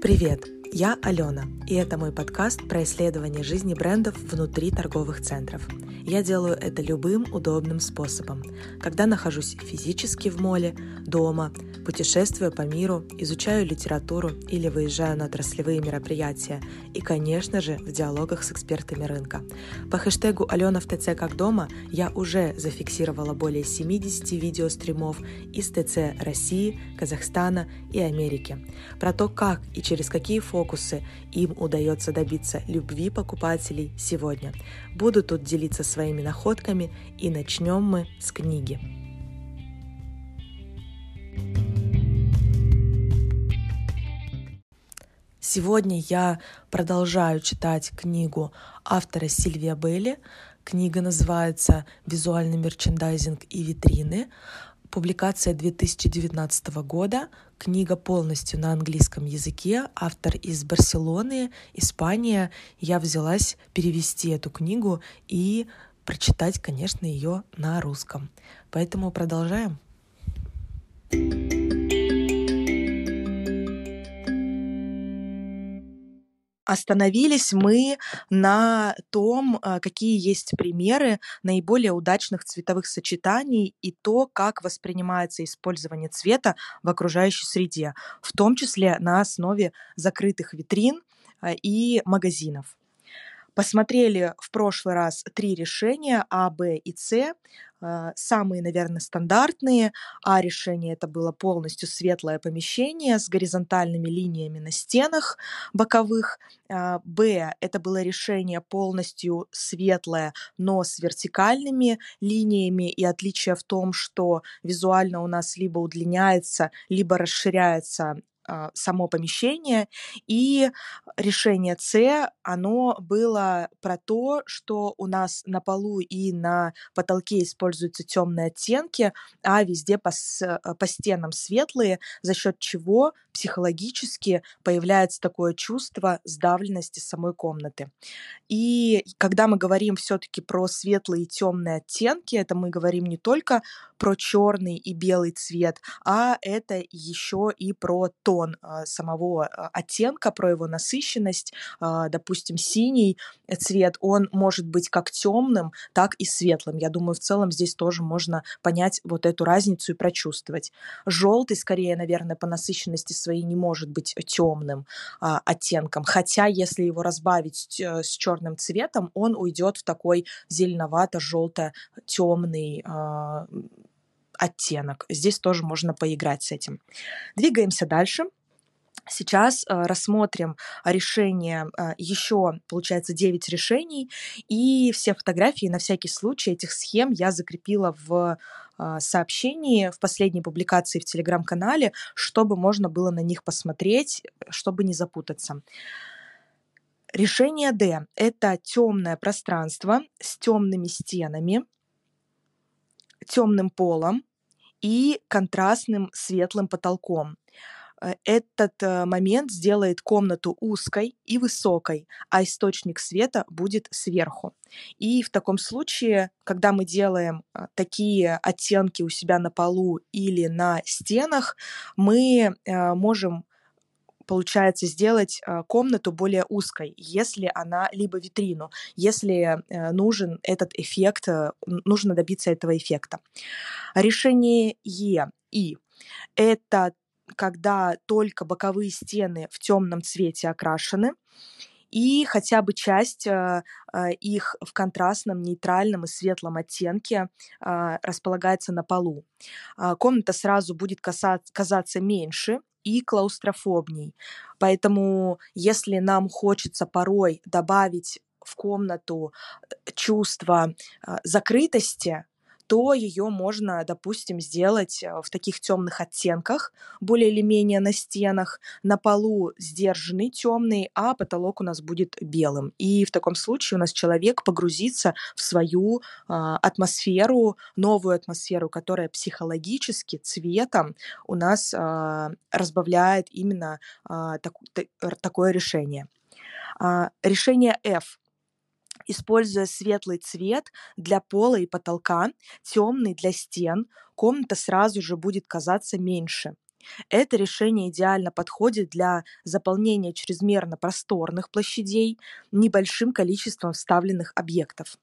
Привет! Я Алена, и это мой подкаст про исследование жизни брендов внутри торговых центров. Я делаю это любым удобным способом, когда нахожусь физически в моле, дома, путешествую по миру, изучаю литературу или выезжаю на отраслевые мероприятия и, конечно же, в диалогах с экспертами рынка. По хэштегу «Алена в ТЦ как дома» я уже зафиксировала более 70 видеостримов из ТЦ России, Казахстана и Америки про то, как и через какие фокусы им удается добиться любви покупателей сегодня. Буду тут делиться своими находками и начнем мы с книги. Сегодня я продолжаю читать книгу автора Сильвия Белли. Книга называется «Визуальный мерчендайзинг и витрины». Публикация 2019 года. Книга полностью на английском языке. Автор из Барселоны, Испания. Я взялась перевести эту книгу и прочитать, конечно, ее на русском. Поэтому продолжаем. thank you Остановились мы на том, а, какие есть примеры наиболее удачных цветовых сочетаний и то, как воспринимается использование цвета в окружающей среде, в том числе на основе закрытых витрин а, и магазинов. Посмотрели в прошлый раз три решения А, Б и С. А, самые, наверное, стандартные. А решение это было полностью светлое помещение с горизонтальными линиями на стенах боковых. А, Б это было решение полностью светлое, но с вертикальными линиями. И отличие в том, что визуально у нас либо удлиняется, либо расширяется само помещение. И решение С, оно было про то, что у нас на полу и на потолке используются темные оттенки, а везде по, а, по стенам светлые, за счет чего психологически появляется такое чувство сдавленности самой комнаты. И когда мы говорим все-таки про светлые и темные оттенки, это мы говорим не только про черный и белый цвет, а это еще и про тон а, самого а, оттенка, про его насыщенность. А, допустим, синий цвет, он может быть как темным, так и светлым. Я думаю, в целом здесь тоже можно понять вот эту разницу и прочувствовать. Желтый, скорее, наверное, по насыщенности своей не может быть темным оттенком, хотя если его разбавить с черным цветом, он уйдет в такой зеленовато-желто-темный оттенок. Здесь тоже можно поиграть с этим. Двигаемся дальше. Сейчас э, рассмотрим решение, э, еще, получается, 9 решений, и все фотографии на всякий случай этих схем я закрепила в э, сообщении в последней публикации в телеграм-канале, чтобы можно было на них посмотреть, чтобы не запутаться. Решение D – это темное пространство с темными стенами, темным полом и контрастным светлым потолком. Э, этот э, момент сделает комнату узкой и высокой, а источник света будет сверху. И в таком случае, когда мы делаем э, такие оттенки у себя на полу или на стенах, мы можем получается сделать комнату более узкой, если она либо витрину, если нужен этот эффект, нужно добиться этого эффекта. Решение Е и это когда только боковые стены в темном цвете окрашены, и хотя бы часть э, э, их в контрастном, нейтральном и светлом оттенке э, располагается на полу. Э, комната сразу будет касаться, казаться меньше и клаустрофобней. Поэтому если нам хочется порой добавить в комнату э, чувство э, закрытости, то ее можно, допустим, сделать э, в таких темных оттенках, более или менее на стенах. На полу сдержанный темный, а потолок у нас будет белым. И в таком случае у нас человек погрузится в свою э, атмосферу, новую атмосферу, которая психологически цветом у нас э, разбавляет именно так, такое решение. Решение F Используя светлый цвет для пола и потолка, темный для стен, комната сразу же будет казаться меньше. Это решение идеально подходит для заполнения чрезмерно просторных площадей небольшим количеством вставленных объектов.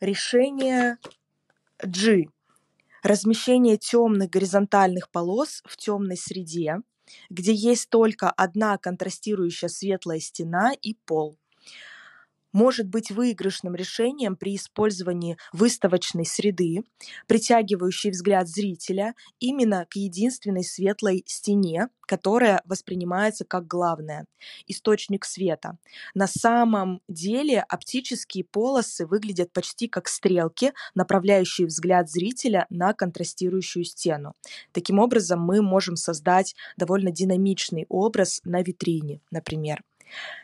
Решение G. Размещение темных горизонтальных полос в темной среде, где есть только одна контрастирующая светлая стена и пол может быть выигрышным решением при использовании выставочной среды, притягивающей взгляд зрителя именно к единственной светлой стене, которая воспринимается как главная – источник света. На самом деле оптические полосы выглядят почти как стрелки, направляющие взгляд зрителя на контрастирующую стену. Таким образом, мы можем создать довольно динамичный образ на витрине, например.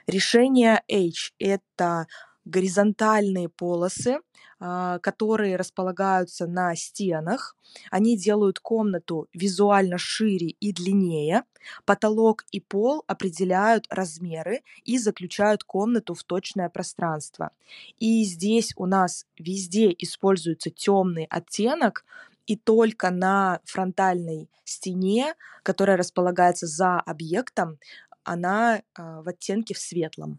Решение H – это горизонтальные полосы, а, которые располагаются на стенах. Они делают комнату визуально шире и длиннее. Потолок и пол определяют размеры и заключают комнату в точное пространство. И здесь у нас везде используется темный оттенок, и только на фронтальной стене, которая располагается за объектом, она а, в оттенке в светлом.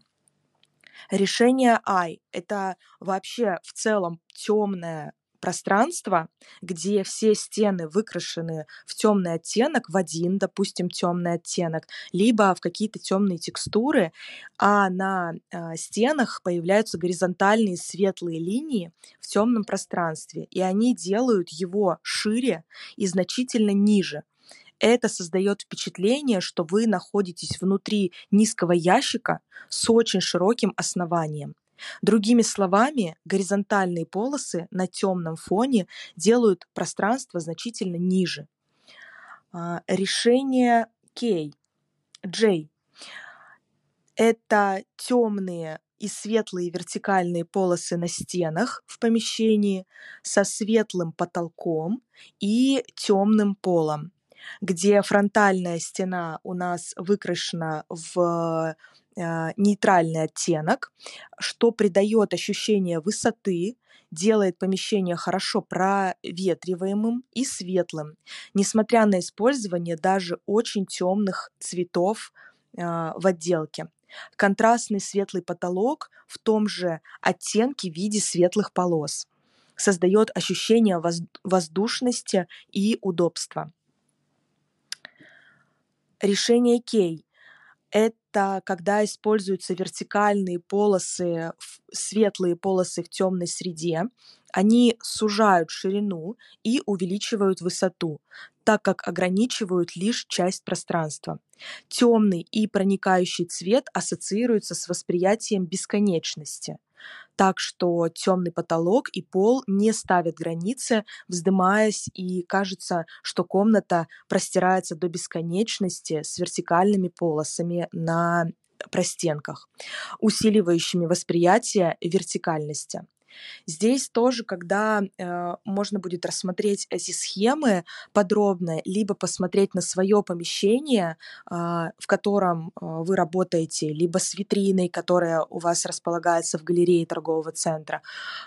Решение I – это вообще в целом темное пространство, где все стены выкрашены в темный оттенок, в один, допустим, темный оттенок, либо в какие-то темные текстуры, а на э, стенах появляются горизонтальные светлые линии в темном пространстве, и они делают его шире и значительно ниже это создает впечатление, что вы находитесь внутри низкого ящика с очень широким основанием. Другими словами, горизонтальные полосы на темном фоне делают пространство значительно ниже. А, решение K, J – это темные и светлые вертикальные полосы на стенах в помещении со светлым потолком и темным полом где фронтальная стена у нас выкрашена в э, нейтральный оттенок, что придает ощущение высоты, делает помещение хорошо проветриваемым и светлым, несмотря на использование даже очень темных цветов э, в отделке. Контрастный светлый потолок в том же оттенке в виде светлых полос создает ощущение воздушности и удобства. Решение кей – это когда используются вертикальные полосы, светлые полосы в темной среде. Они сужают ширину и увеличивают высоту, так как ограничивают лишь часть пространства. Темный и проникающий цвет ассоциируются с восприятием бесконечности – так что темный потолок и пол не ставят границы, вздымаясь, и кажется, что комната простирается до бесконечности с вертикальными полосами на простенках, усиливающими восприятие вертикальности. Здесь тоже, когда э, можно будет рассмотреть эти схемы подробно, либо посмотреть на свое помещение, э, в котором э, вы работаете, либо с витриной, которая у вас располагается в галерее торгового центра,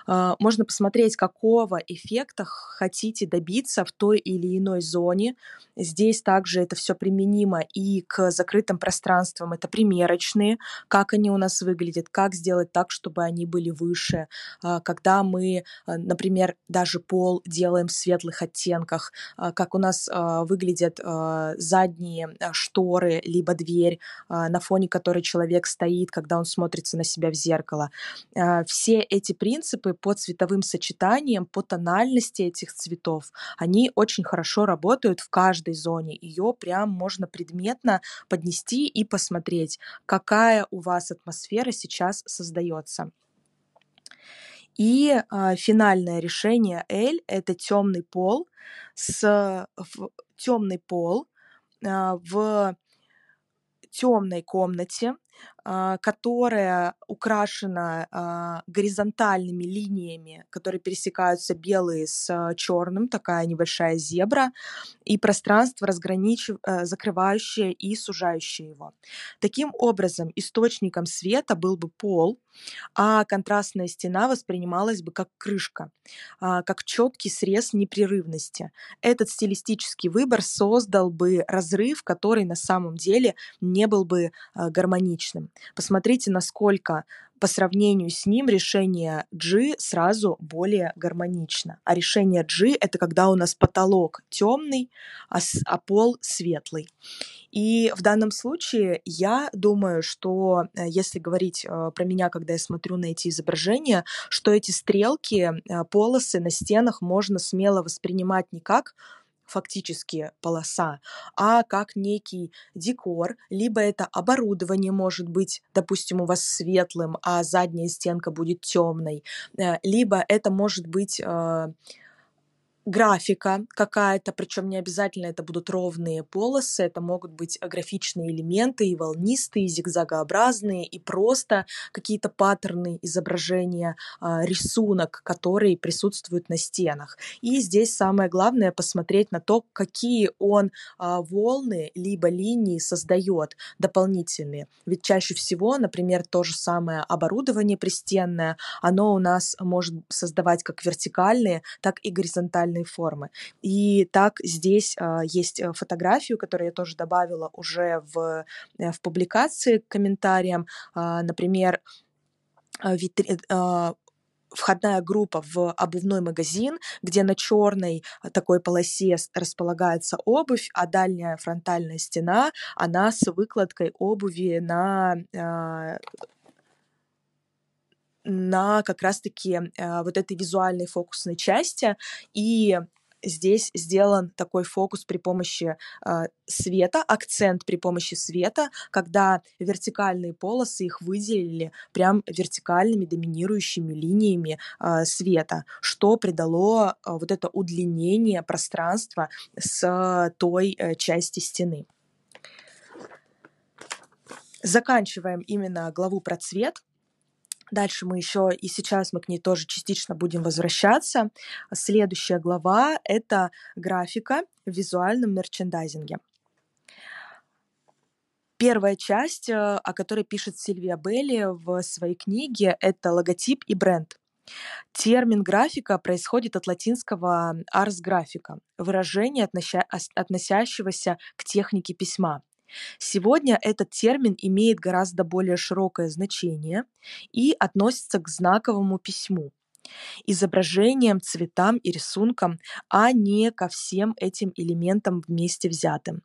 э, можно посмотреть, какого эффекта хотите добиться в той или иной зоне. Здесь также это все применимо и к закрытым пространствам. Это примерочные, как они у нас выглядят, как сделать так, чтобы они были выше, э, когда мы, э, например, даже пол делаем в светлых оттенках, а, как у нас а, выглядят а, задние шторы, либо дверь, на фоне которой человек стоит, когда он смотрится на себя в зеркало. Все эти принципы по цветовым сочетаниям, по тональности этих цветов, они очень хорошо работают в каждой зоне. Ее прям можно предметно поднести и посмотреть, какая у вас атмосфера сейчас создается. И а, финальное решение L – это темный пол с темный пол а, в темной комнате которая украшена а, горизонтальными линиями, которые пересекаются белые с черным, такая небольшая зебра, и пространство разграничив... Э, закрывающее и сужающее его. Таким образом, источником света был бы пол, а контрастная стена воспринималась бы как крышка, как четкий срез непрерывности. Этот стилистический выбор создал бы разрыв, который на самом деле не был бы гармоничным. Посмотрите, насколько по сравнению с ним решение G сразу более гармонично. А решение G — это когда у нас потолок темный, а, а пол светлый. И в данном случае я думаю, что э, если говорить э, про меня, когда я смотрю на эти изображения, что эти стрелки, э, полосы на стенах можно смело воспринимать не как фактически полоса, а как некий декор, либо это оборудование может быть, допустим, у вас светлым, а задняя стенка будет темной, э, либо это может быть э, графика какая-то, причем не обязательно это будут ровные полосы, это могут быть графичные элементы и волнистые, и зигзагообразные, и просто какие-то паттерны изображения, а, рисунок, который присутствует на стенах. И здесь самое главное посмотреть на то, какие он а, волны либо линии создает дополнительные. Ведь чаще всего, например, то же самое оборудование пристенное, оно у нас может создавать как вертикальные, так и горизонтальные идеальной формы. И так здесь а, есть э, фотографию, которую я тоже добавила уже в, э, в публикации к комментариям. А, например, а, витри... входная группа в обувной магазин, где на черной такой полосе располагается обувь, а дальняя фронтальная стена, она с выкладкой обуви на на как раз-таки э, вот этой визуальной фокусной части. И здесь сделан такой фокус при помощи э, света, акцент при помощи света, когда вертикальные полосы их выделили прям вертикальными доминирующими линиями э, света, что придало э, вот это удлинение пространства с той э, части стены. Заканчиваем именно главу про цвет. Дальше мы еще, и сейчас мы к ней тоже частично будем возвращаться. Следующая глава — это графика в визуальном мерчендайзинге. Первая часть, э, о которой пишет Сильвия Белли в своей книге, это логотип и бренд. Термин графика происходит от латинского ars графика, выражение, относящегося к технике письма. Сегодня этот термин имеет гораздо более широкое значение и относится к знаковому письму, изображениям, цветам и рисункам, а не ко всем этим элементам вместе взятым.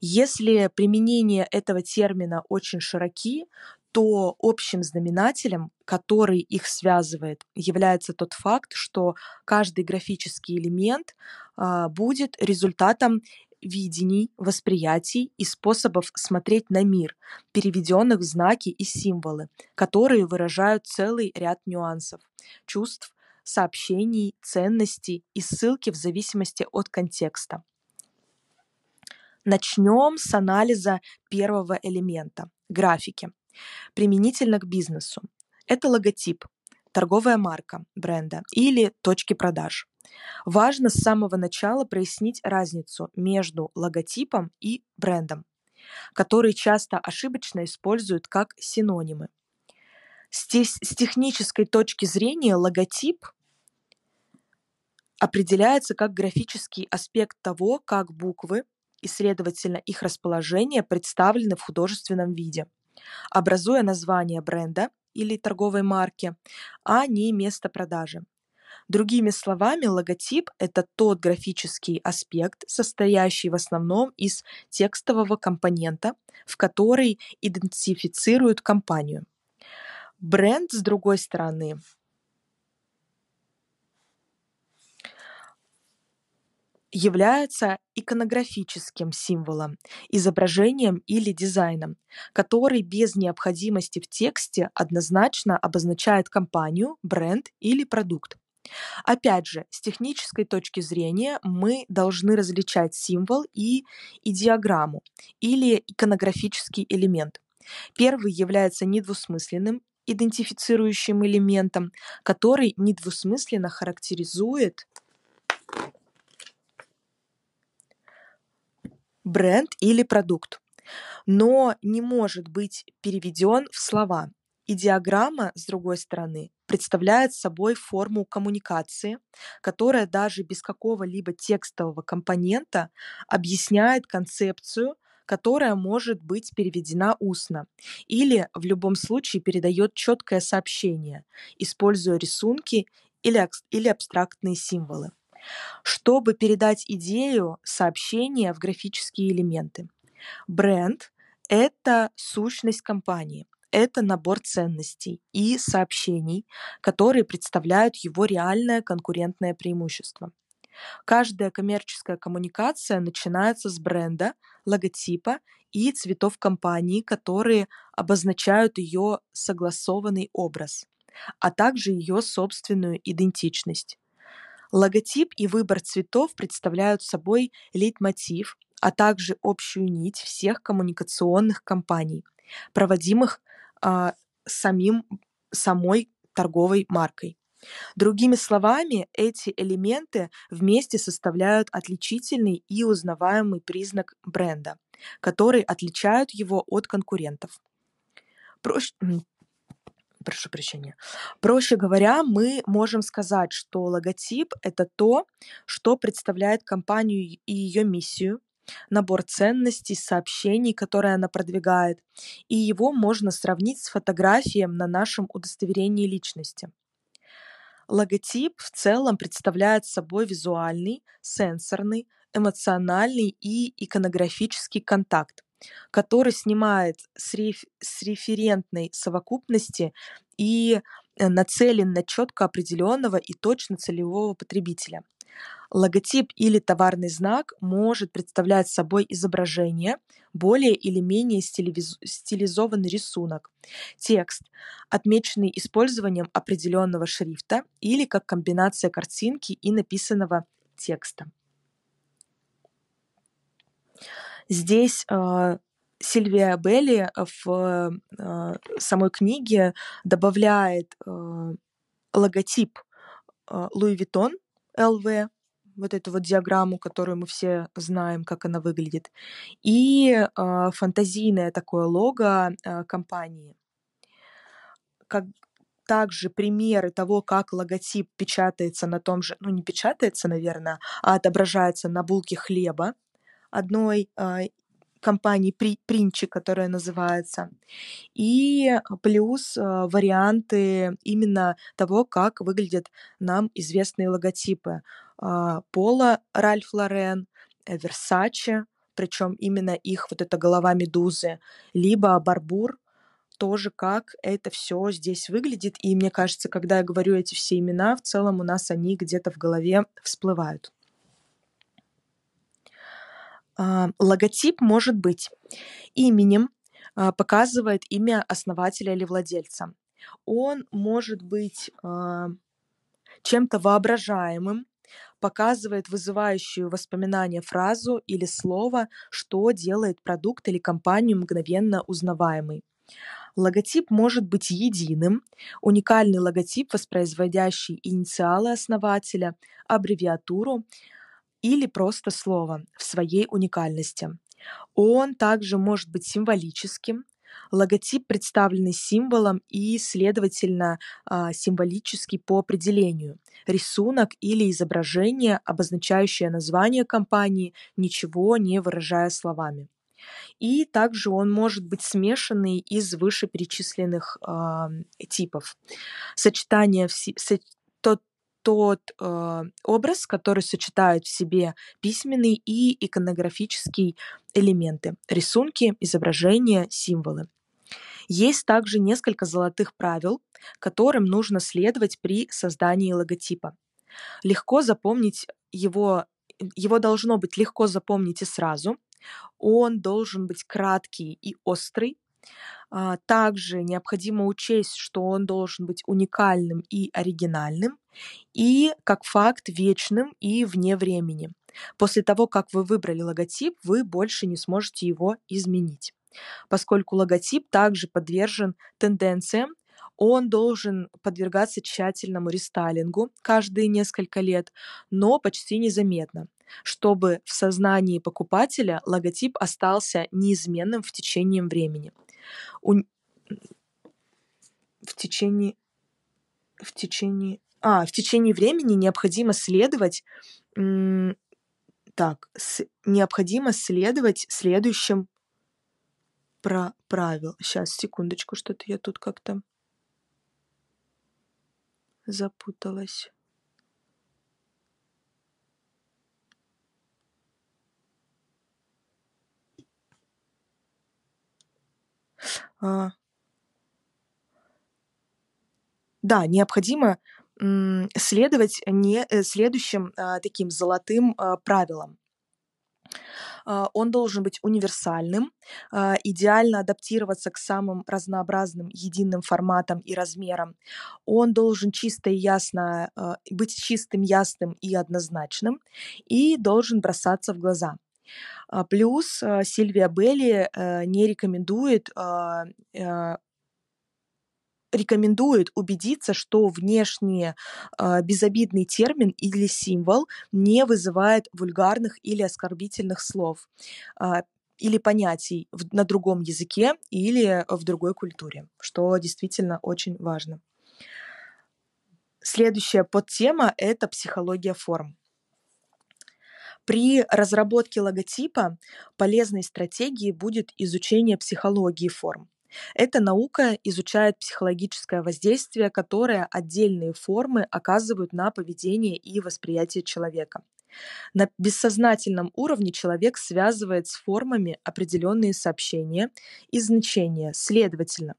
Если применение этого термина очень широки, то общим знаменателем, который их связывает, является тот факт, что каждый графический элемент а, будет результатом видений, восприятий и способов смотреть на мир, переведенных в знаки и символы, которые выражают целый ряд нюансов, чувств, сообщений, ценностей и ссылки в зависимости от контекста. Начнем с анализа первого элемента – графики, применительно к бизнесу. Это логотип, торговая марка бренда или точки продаж. Важно с самого начала прояснить разницу между логотипом и брендом, которые часто ошибочно используют как синонимы. С, с технической точки зрения логотип определяется как графический аспект того, как буквы и, следовательно, их расположение представлены в художественном виде, образуя название бренда или торговой марки, а не место продажи. Другими словами, логотип — это тот графический аспект, состоящий в основном из текстового компонента, в который идентифицируют компанию. Бренд, с другой стороны, является иконографическим символом, изображением или дизайном, который без необходимости в тексте однозначно обозначает компанию, бренд или продукт. Опять же, с технической точки зрения мы должны различать символ и идеограмму или иконографический элемент. Первый является недвусмысленным идентифицирующим элементом, который недвусмысленно характеризует бренд или продукт, но не может быть переведен в слова. И диаграмма, с другой стороны, представляет собой форму коммуникации, которая даже без какого-либо текстового компонента объясняет концепцию, которая может быть переведена устно или в любом случае передает четкое сообщение, используя рисунки или, или абстрактные символы чтобы передать идею сообщения в графические элементы. Бренд — это сущность компании, это набор ценностей и сообщений, которые представляют его реальное конкурентное преимущество. Каждая коммерческая коммуникация начинается с бренда, логотипа и цветов компании, которые обозначают ее согласованный образ, а также ее собственную идентичность. Логотип и выбор цветов представляют собой лейтмотив, а также общую нить всех коммуникационных кампаний, проводимых самим, самой торговой маркой. Другими словами, эти элементы вместе составляют отличительный и узнаваемый признак бренда, который отличают его от конкурентов. Проще, прошу прощения. Проще говоря, мы можем сказать, что логотип — это то, что представляет компанию и ее миссию, набор ценностей, сообщений, которые она продвигает, и его можно сравнить с фотографией на нашем удостоверении личности. Логотип в целом представляет собой визуальный, сенсорный, эмоциональный и иконографический контакт, который снимает с, реф с референтной совокупности и э, нацелен на четко определенного и точно целевого потребителя. Логотип или товарный знак может представлять собой изображение, более или менее стилизованный рисунок, текст, отмеченный использованием определенного шрифта или как комбинация картинки и написанного текста. Здесь э, Сильвия Белли в э, самой книге добавляет э, логотип Louis Vuitton LV, вот эту вот монограмму, которую мы все знаем, как она выглядит, и э, фантазийное такое лого э, компании. Как, также примеры того, как логотип печатается на том же, ну не печатается, наверное, а отображается на булке хлеба, одной э, компании при, Принчи, которая называется, и плюс э, варианты именно того, как выглядят нам известные логотипы. Э, Пола Ральф Лорен, Версаче, причем именно их вот эта голова медузы, либо Барбур, тоже как это все здесь выглядит. И мне кажется, когда я говорю эти все имена, в целом у нас они где-то в голове всплывают. А, логотип может быть именем, а, показывает имя основателя или владельца. Он может быть а, чем-то воображаемым, показывает вызывающую воспоминания фразу или слово, что делает продукт или компанию мгновенно узнаваемой. Логотип может быть единым, уникальный логотип, воспроизводящий инициалы основателя, аббревиатуру, или просто слово в своей уникальности. Он также может быть символическим, логотип представленный символом и, следовательно, а, символический по определению. Рисунок или изображение, обозначающее название компании, ничего не выражая словами. И также он может быть смешанный из вышеперечисленных э, типов. Сочетание, вси, тот тот э, образ, который сочетает в себе письменный и иконографический элементы, рисунки, изображения, символы. Есть также несколько золотых правил, которым нужно следовать при создании логотипа. Легко запомнить его, его должно быть легко запомнить и сразу. Он должен быть краткий и острый. А, также необходимо учесть, что он должен быть уникальным и оригинальным, и как факт вечным и вне времени. После того, как вы выбрали логотип, вы больше не сможете его изменить. Поскольку логотип также подвержен тенденциям, он должен подвергаться тщательному рестайлингу каждые несколько лет, но почти незаметно, чтобы в сознании покупателя логотип остался неизменным в течение времени. У... В течение... В течение... А, в течение времени необходимо следовать так, с, необходимо следовать следующим про правил. Сейчас, секундочку, что-то я тут как-то запуталась. А, да, необходимо следовать не э, следующим а, таким золотым а, правилам. А, он должен быть универсальным, идеально адаптироваться к самым разнообразным единым форматам и размерам. Он должен чисто и ясно быть чистым, ясным и однозначным и должен бросаться в глаза. Плюс Сильвия Белли э, не рекомендует э, рекомендует убедиться, что внешне э, безобидный термин или символ не вызывает вульгарных или оскорбительных слов э, или понятий в, на другом языке или в другой культуре, что действительно очень важно. Следующая подтема – это психология форм. При разработке логотипа полезной стратегией будет изучение психологии форм. Эта наука изучает психологическое воздействие, которое отдельные формы оказывают на поведение и восприятие человека. На бессознательном уровне человек связывает с формами определенные сообщения и значения. Следовательно,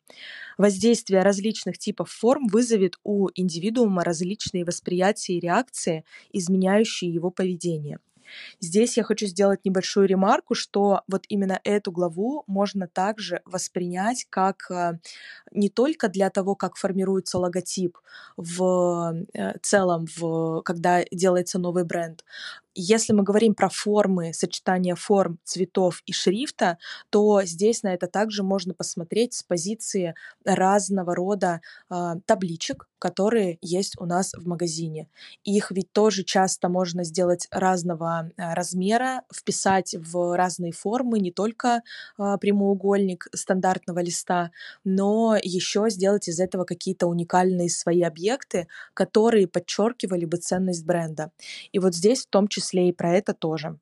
воздействие различных типов форм вызовет у индивидуума различные восприятия и реакции, изменяющие его поведение. Здесь я хочу сделать небольшую ремарку, что вот именно эту главу можно также воспринять как э, не только для того, как формируется логотип в э, целом, в, когда делается новый бренд, если мы говорим про формы, сочетание форм, цветов и шрифта, то здесь на это также можно посмотреть с позиции разного рода э, табличек, которые есть у нас в магазине. Их ведь тоже часто можно сделать разного э, размера, вписать в разные формы, не только э, прямоугольник стандартного листа, но еще сделать из этого какие-то уникальные свои объекты, которые подчеркивали бы ценность бренда. И вот здесь в том числе числе и про это тоже.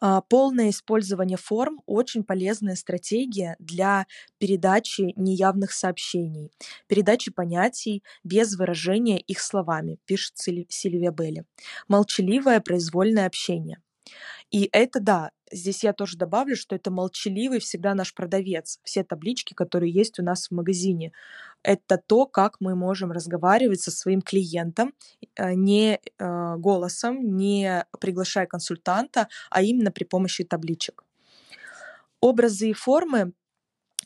А, полное использование форм – очень полезная стратегия для передачи неявных сообщений, передачи понятий без выражения их словами, пишет Сильвия Белли. Молчаливое произвольное общение. И это, да, здесь я тоже добавлю, что это молчаливый всегда наш продавец. Все таблички, которые есть у нас в магазине, это то, как мы можем разговаривать со своим клиентом э, не э, голосом, не приглашая консультанта, а именно при помощи табличек. Образы и формы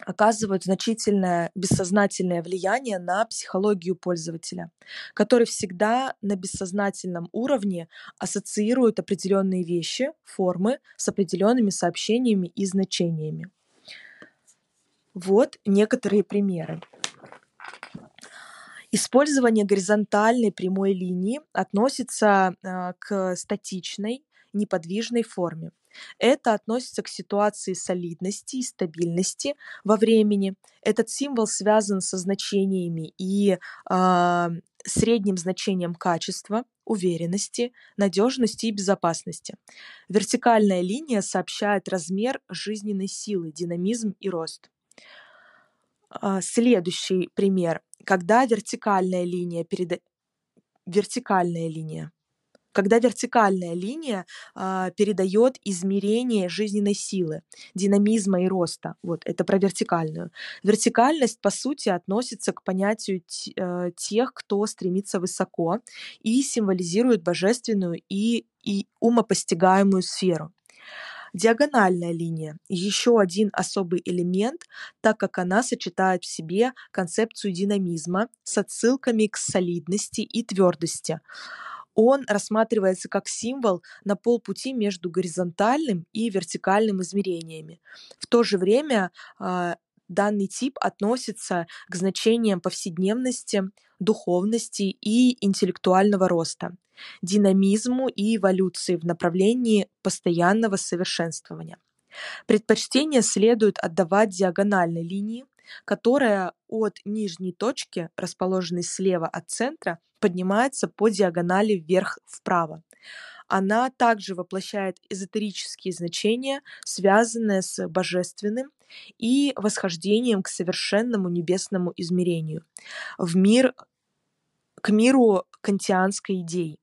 оказывают значительное бессознательное влияние на психологию пользователя, который всегда на бессознательном уровне ассоциирует определенные вещи, формы с определенными сообщениями и значениями. Вот некоторые примеры. Использование горизонтальной прямой линии относится э, к статичной, неподвижной форме. Это относится к ситуации солидности и стабильности во времени. Этот символ связан со значениями и э, средним значением качества, уверенности, надежности и безопасности. Вертикальная линия сообщает размер жизненной силы, динамизм и рост. Э, следующий пример. Когда вертикальная линия переда... Вертикальная линия когда вертикальная линия а, передает измерение жизненной силы, динамизма и роста. Вот это про вертикальную. Вертикальность, по сути, относится к понятию э, тех, кто стремится высоко и символизирует божественную и, и умопостигаемую сферу. Диагональная линия – еще один особый элемент, так как она сочетает в себе концепцию динамизма с отсылками к солидности и твердости, Он рассматривается как символ на полпути между горизонтальным и вертикальным измерениями. В то же время а, данный тип относится к значениям повседневности, духовности и интеллектуального роста, динамизму и эволюции в направлении постоянного совершенствования. Предпочтение следует отдавать диагональной линии, которая от нижней точки, расположенной слева от центра, поднимается по диагонали вверх-вправо. Она также воплощает эзотерические значения, связанные с божественным и восхождением к совершенному небесному измерению, в мир, к миру кантианской идеи.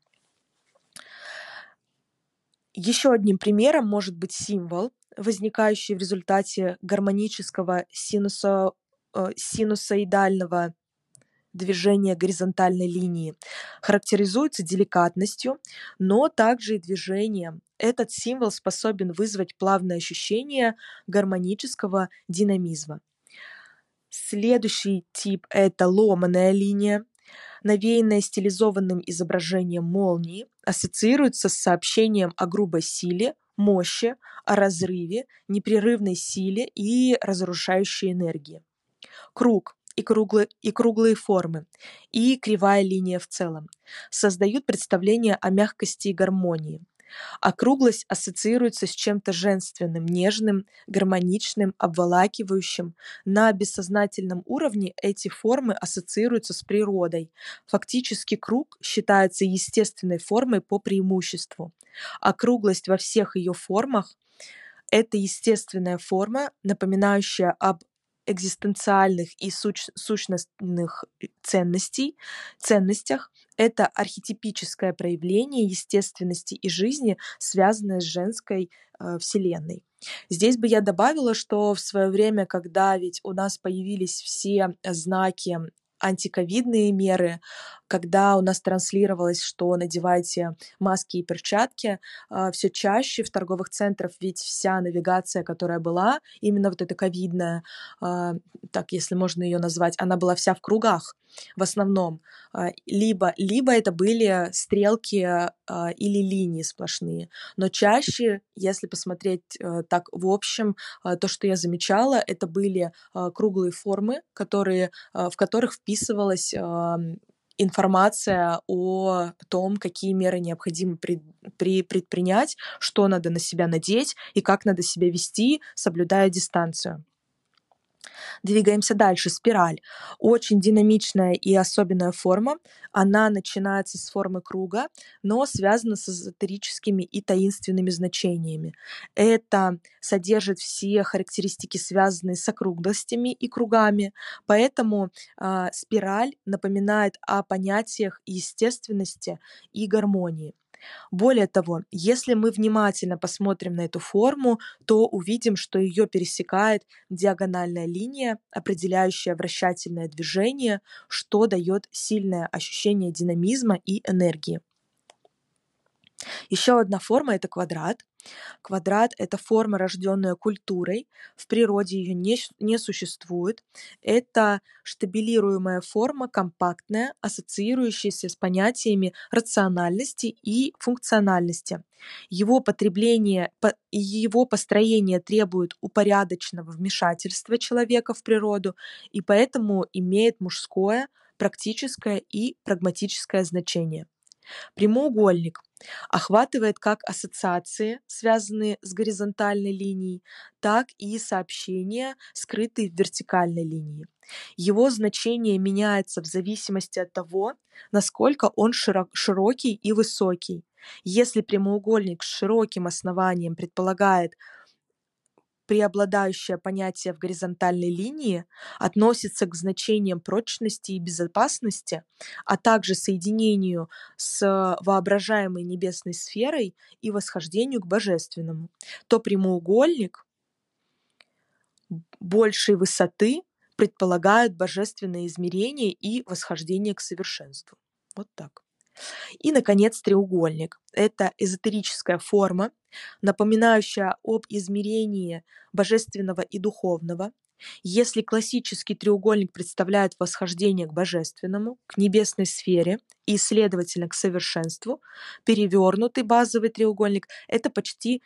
Еще одним примером может быть символ, возникающий в результате гармонического синусо, э, синусоидального движения горизонтальной линии, характеризуется деликатностью, но также и движением. Этот символ способен вызвать плавное ощущение гармонического динамизма. Следующий тип – это ломаная линия, навеянная стилизованным изображением молнии, ассоциируется с сообщением о грубой силе, мощи, о разрыве, непрерывной силе и разрушающей энергии. Круг и круглые, и круглые формы, и кривая линия в целом создают представление о мягкости и гармонии. Округлость ассоциируется с чем-то женственным, нежным, гармоничным, обволакивающим. На бессознательном уровне эти формы ассоциируются с природой. Фактически круг считается естественной формой по преимуществу. Округлость во всех ее формах – это естественная форма, напоминающая об экзистенциальных и суч- сущностных э, ценностей, ценностях. Это архетипическое проявление естественности и жизни, связанное с женской э, вселенной. Здесь бы я добавила, что в свое время, когда ведь у нас появились все знаки антиковидные меры, когда у нас транслировалось, что надевайте маски и перчатки, а, все чаще в торговых центрах ведь вся навигация, которая была, именно вот эта ковидная, а, так если можно ее назвать, она была вся в кругах в основном. А, либо, либо это были стрелки или линии сплошные. Но чаще, если посмотреть э, так в общем, то, что я замечала, это были круглые формы, которые, в которых вписывалась информация о том, какие меры необходимо при, при, предпринять, что надо на себя надеть и как надо себя вести, соблюдая дистанцию. Двигаемся дальше. Спираль. Очень динамичная и особенная форма. Она начинается с формы круга, но связана с эзотерическими и таинственными значениями. Это содержит все характеристики, связанные с округлостями и кругами. Поэтому э, спираль напоминает о понятиях естественности и гармонии. Более того, если мы внимательно посмотрим на эту форму, то увидим, что ее пересекает диагональная линия, определяющая вращательное движение, что дает сильное ощущение динамизма и энергии. Еще одна форма – это квадрат. Квадрат – это форма, рожденная культурой. В природе ее не, не существует. Это штабилируемая форма, компактная, ассоциирующаяся с понятиями рациональности и функциональности. Его потребление и его построение требует упорядоченного вмешательства человека в природу и поэтому имеет мужское, практическое и прагматическое значение. Прямоугольник охватывает как ассоциации, связанные с горизонтальной линией, так и сообщения, скрытые в вертикальной линии. Его значение меняется в зависимости от того, насколько он широкий и высокий. Если прямоугольник с широким основанием предполагает преобладающее понятие в горизонтальной линии относится к значениям прочности и безопасности, а также соединению с воображаемой небесной сферой и восхождению к божественному, то прямоугольник большей высоты предполагает божественное измерение и восхождение к совершенству. Вот так. И, наконец, треугольник. Это эзотерическая форма, напоминающая об измерении божественного и духовного. Если классический треугольник представляет восхождение к божественному, к небесной сфере и, следовательно, к совершенству, перевернутый базовый треугольник – это почти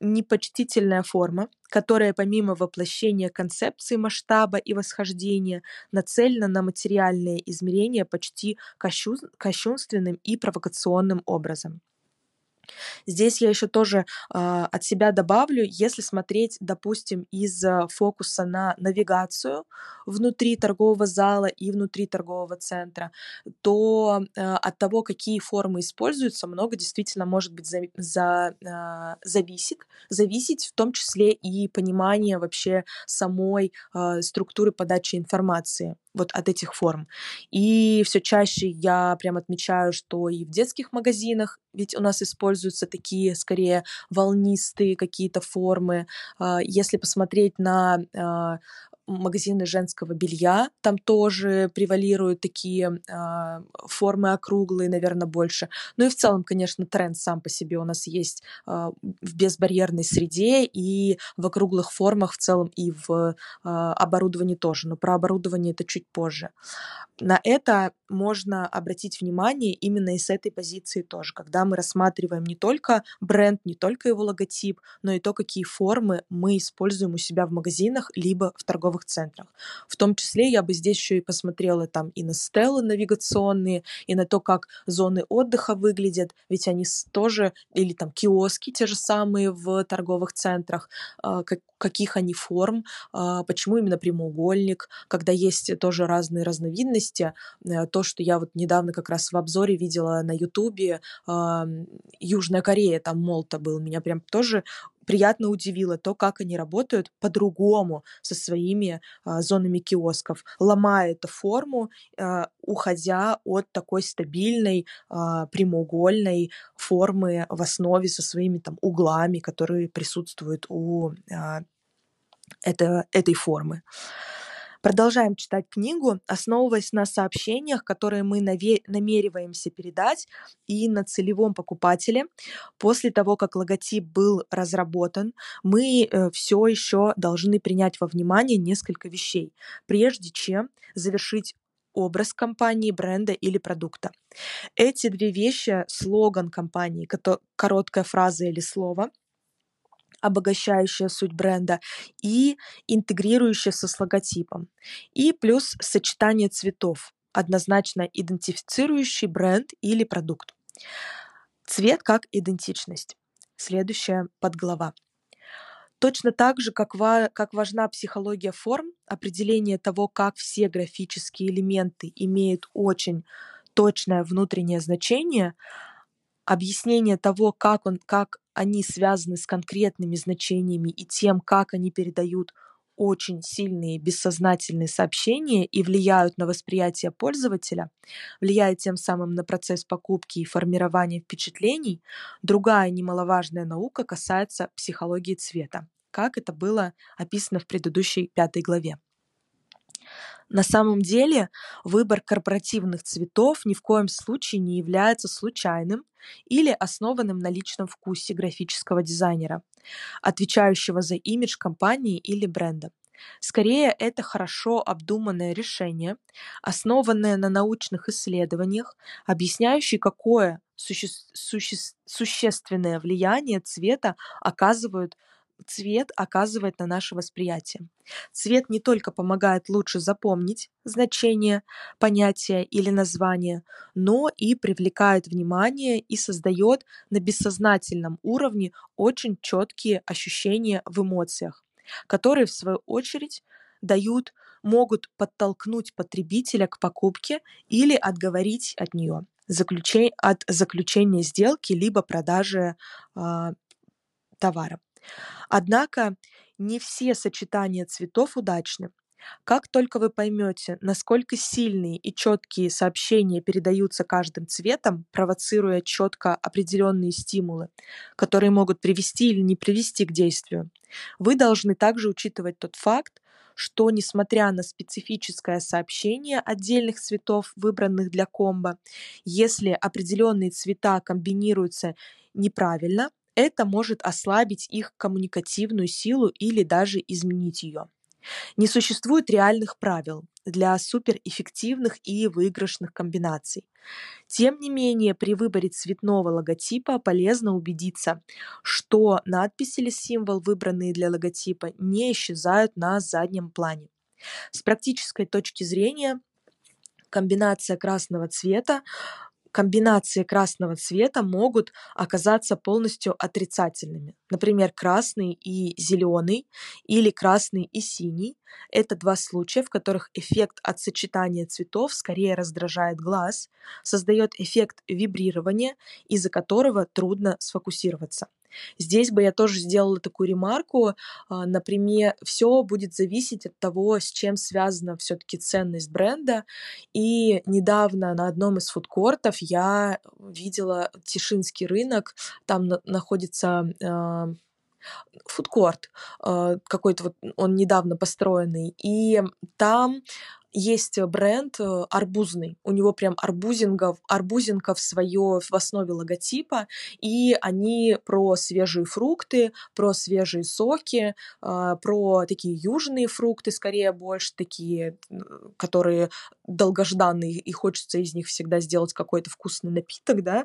непочтительная форма, которая помимо воплощения концепции масштаба и восхождения нацелена на материальные измерения почти кощунственным и провокационным образом. Здесь я еще тоже э, от себя добавлю, если смотреть, допустим, из фокуса на навигацию внутри торгового зала и внутри торгового центра, то э, от того, какие формы используются, много действительно может быть за, за, э, зависит, зависеть в том числе и понимание вообще самой э, структуры подачи информации вот от этих форм. И все чаще я прям отмечаю, что и в детских магазинах, ведь у нас используются такие скорее волнистые какие-то формы. А, если посмотреть на а, магазины женского белья, там тоже превалируют такие э, формы округлые, наверное, больше. Ну и в целом, конечно, тренд сам по себе у нас есть э, в безбарьерной среде и в округлых формах в целом и в э, оборудовании тоже. Но про оборудование это чуть позже. На это можно обратить внимание именно и с этой позиции тоже, когда мы рассматриваем не только бренд, не только его логотип, но и то, какие формы мы используем у себя в магазинах либо в торговых торговых центрах. В том числе я бы здесь еще и посмотрела там и на стелы навигационные, и на то, как зоны отдыха выглядят, ведь они тоже, или там киоски те же самые в торговых центрах, а, как, каких они форм, а, почему именно прямоугольник, когда есть тоже разные разновидности. Э, то, что я вот недавно как раз в обзоре видела на Ютубе, Южная Корея, там Молта был, меня прям тоже приятно удивило то, как они работают по-другому со своими а, зонами киосков, ломая эту форму, а, уходя от такой стабильной а, прямоугольной формы в основе со своими там углами, которые присутствуют у а, это, этой формы. Продолжаем читать книгу, основываясь на сообщениях, которые мы намереваемся передать, и на целевом покупателе. После того, как логотип был разработан, мы э, все еще должны принять во внимание несколько вещей, прежде чем завершить образ компании, бренда или продукта. Эти две вещи, слоган компании, короткая фраза или слово, обогащающая суть бренда и интегрирующая с логотипом. И плюс сочетание цветов, однозначно идентифицирующий бренд или продукт. Цвет как идентичность. Следующая подглава. Точно так же, как, ва- как важна психология форм, определение того, как все графические элементы имеют очень точное внутреннее значение, объяснение того, как, он, как они связаны с конкретными значениями и тем, как они передают очень сильные бессознательные сообщения и влияют на восприятие пользователя, влияют тем самым на процесс покупки и формирования впечатлений, другая немаловажная наука касается психологии цвета, как это было описано в предыдущей пятой главе. На самом деле выбор корпоративных цветов ни в коем случае не является случайным или основанным на личном вкусе графического дизайнера, отвечающего за имидж компании или бренда. Скорее, это хорошо обдуманное решение, основанное на научных исследованиях, объясняющее, какое суще- суще- существенное влияние цвета оказывают цвет оказывает на наше восприятие. Цвет не только помогает лучше запомнить значение, понятия или название, но и привлекает внимание и создает на бессознательном уровне очень четкие ощущения в эмоциях, которые в свою очередь дают, могут подтолкнуть потребителя к покупке или отговорить от нее от заключения сделки либо продажи э, товара. Однако не все сочетания цветов удачны. Как только вы поймете, насколько сильные и четкие сообщения передаются каждым цветом, провоцируя четко определенные стимулы, которые могут привести или не привести к действию, вы должны также учитывать тот факт, что несмотря на специфическое сообщение отдельных цветов, выбранных для комбо, если определенные цвета комбинируются неправильно, это может ослабить их коммуникативную силу или даже изменить ее. Не существует реальных правил для суперэффективных и выигрышных комбинаций. Тем не менее, при выборе цветного логотипа полезно убедиться, что надпись или символ, выбранные для логотипа, не исчезают на заднем плане. С практической точки зрения комбинация красного цвета комбинации красного цвета могут оказаться полностью отрицательными. Например, красный и зеленый или красный и синий. Это два случая, в которых эффект от сочетания цветов скорее раздражает глаз, создает эффект вибрирования, из-за которого трудно сфокусироваться. Здесь бы я тоже сделала такую ремарку. А, например, все будет зависеть от того, с чем связана все-таки ценность бренда. И недавно на одном из фудкортов я видела Тишинский рынок. Там находится а, фудкорт э, какой-то вот он недавно построенный, и там есть бренд э, арбузный, у него прям арбузингов, арбузинка в свое в основе логотипа, и они про свежие фрукты, про свежие соки, э, про такие южные фрукты, скорее больше такие, которые долгожданные, и хочется из них всегда сделать какой-то вкусный напиток, да,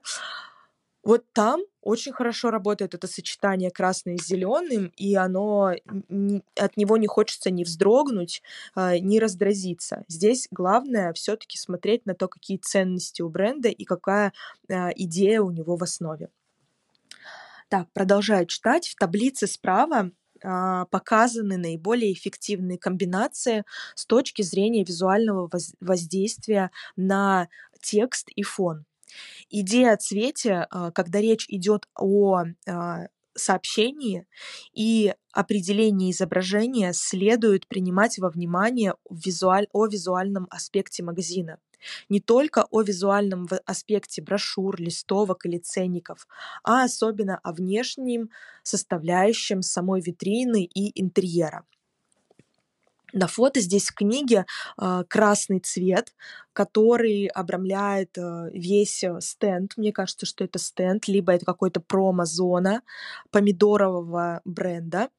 вот там очень хорошо работает это сочетание красный с зеленым, и оно от него не хочется ни вздрогнуть, а, ни раздразиться. Здесь главное все-таки смотреть на то, какие ценности у бренда и какая а, идея у него в основе. Так, продолжаю читать. В таблице справа а, показаны наиболее эффективные комбинации с точки зрения визуального воздействия на текст и фон. Идея о цвете, а, когда речь идет о а, сообщении и определении изображения следует принимать во внимание визуаль, о визуальном аспекте магазина. Не только о визуальном аспекте брошюр, листовок или ценников, а особенно о внешнем составляющем самой витрины и интерьера. На фото здесь в книге э, красный цвет, который обрамляет э, весь э, стенд. Мне кажется, что это стенд, либо это какой-то промо-зона помидорового бренда.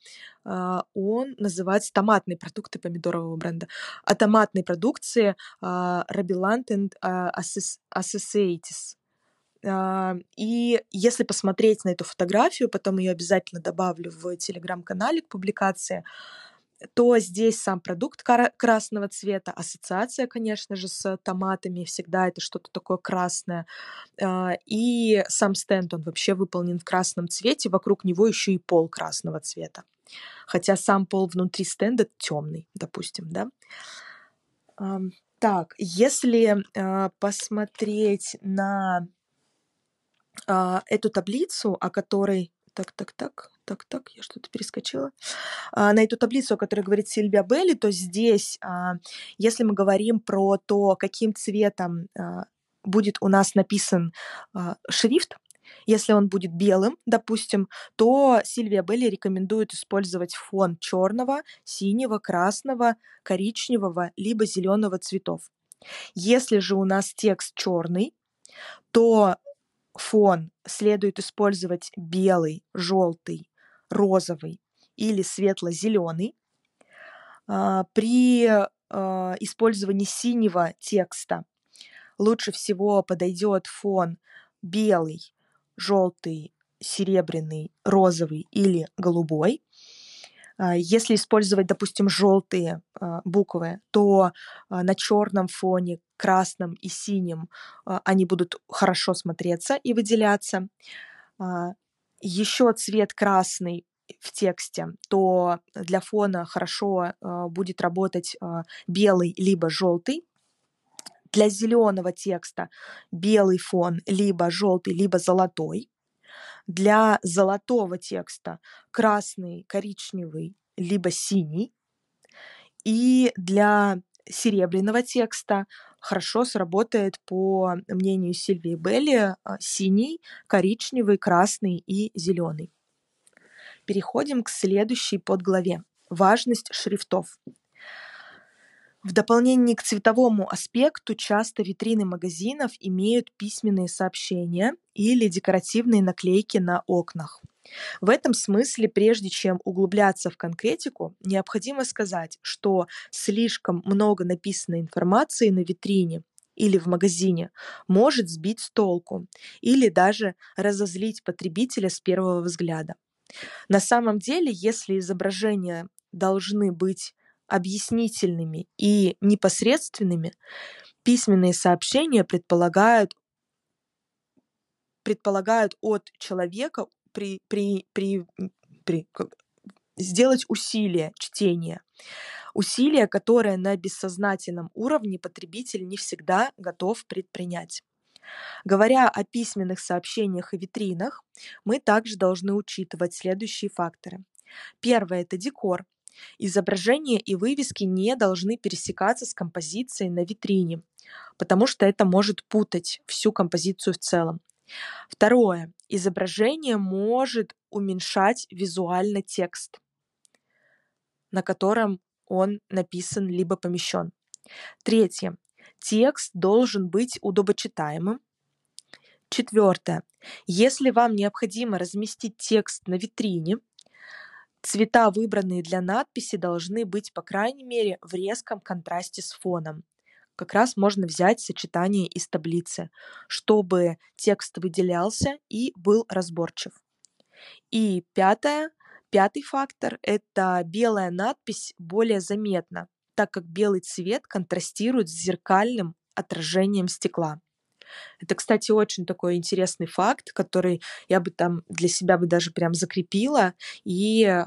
Э, он называется томатные продукты помидорового бренда. О томатной продукции Rabilant and Associates. И если посмотреть на эту фотографию, потом ее обязательно добавлю в телеграм-канале к публикации, то здесь сам продукт красного цвета, ассоциация, конечно же, с томатами, всегда это что-то такое красное. А, и сам стенд, он вообще выполнен в красном цвете, вокруг него еще и пол красного цвета. Хотя сам пол внутри стенда темный, допустим, да. Так, если а, посмотреть на а, эту таблицу, о которой так, так, так, так, так, я что-то перескочила. А, на эту таблицу, о которой говорит Сильвия Белли, то здесь, а, если мы говорим про то, каким цветом а, будет у нас написан шрифт, если он будет белым, допустим, то Сильвия Белли рекомендует использовать фон черного, синего, красного, коричневого либо зеленого цветов. Если же у нас текст черный, то фон следует использовать белый, желтый, розовый или светло-зеленый. А, при а, использовании синего текста лучше всего подойдет фон белый, желтый, серебряный, розовый или голубой. А, если использовать, допустим, желтые буквы, то на черном фоне, красном и синем они будут хорошо смотреться и выделяться. Еще цвет красный в тексте, то для фона хорошо будет работать белый либо желтый. Для зеленого текста белый фон либо желтый, либо золотой. Для золотого текста красный, коричневый, либо синий. И для серебряного текста хорошо сработает, по мнению Сильвии Белли, а, синий, коричневый, красный и зеленый. Переходим к следующей подглаве. Важность шрифтов. В дополнение к цветовому аспекту часто витрины магазинов имеют письменные сообщения или декоративные наклейки на окнах. В этом смысле, прежде чем углубляться в конкретику, необходимо сказать, что слишком много написанной информации на витрине или в магазине может сбить с толку или даже разозлить потребителя с первого взгляда. На самом деле, если изображения должны быть объяснительными и непосредственными, письменные сообщения предполагают, предполагают от человека при, при, при, при, сделать усилие чтения. Усилие, которое на бессознательном уровне потребитель не всегда готов предпринять. Говоря о письменных сообщениях и витринах, мы также должны учитывать следующие факторы. Первое – это декор. Изображения и вывески не должны пересекаться с композицией на витрине, потому что это может путать всю композицию в целом. Второе. Изображение может уменьшать визуально текст, на котором он написан либо помещен. Третье. Текст должен быть удобочитаемым. Четвертое. Если вам необходимо разместить текст на витрине, цвета, выбранные для надписи, должны быть, по крайней мере, в резком контрасте с фоном. Как раз можно взять сочетание из таблицы, чтобы текст выделялся и был разборчив. И пятое, пятый фактор – это белая надпись более заметна, так как белый цвет контрастирует с зеркальным отражением стекла. Это, кстати, очень такой интересный факт, который я бы там для себя бы даже прям закрепила и э,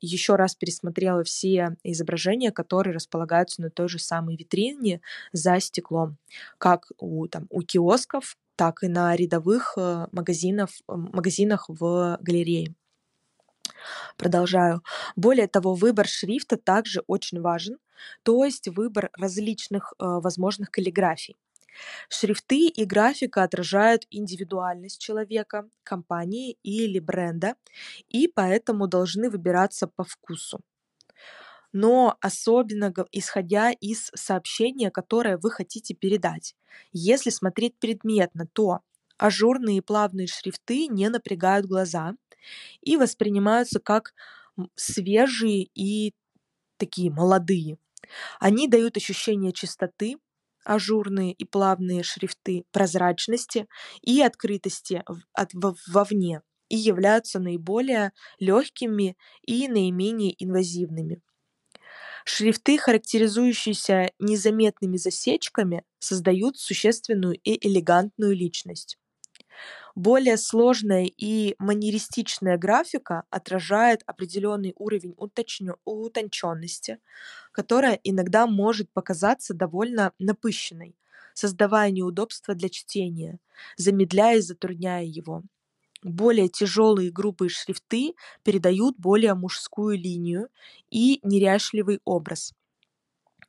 еще раз пересмотрела все изображения, которые располагаются на той же самой витрине за стеклом, как у, там, у киосков, так и на рядовых э, магазинов, магазинах в галерее. Продолжаю. Более того, выбор шрифта также очень важен, то есть выбор различных э, возможных каллиграфий. Шрифты и графика отражают индивидуальность человека, компании или бренда, и поэтому должны выбираться по вкусу. Но особенно исходя из сообщения, которое вы хотите передать. Если смотреть предметно, то ажурные и плавные шрифты не напрягают глаза и воспринимаются как свежие и такие молодые. Они дают ощущение чистоты, ажурные и плавные шрифты прозрачности и открытости от, вовне и являются наиболее легкими и наименее инвазивными. Шрифты, характеризующиеся незаметными засечками, создают существенную и элегантную личность. Более сложная и манеристичная графика отражает определенный уровень утонченности, которая иногда может показаться довольно напыщенной, создавая неудобства для чтения, замедляя и затрудняя его. Более тяжелые и грубые шрифты передают более мужскую линию и неряшливый образ.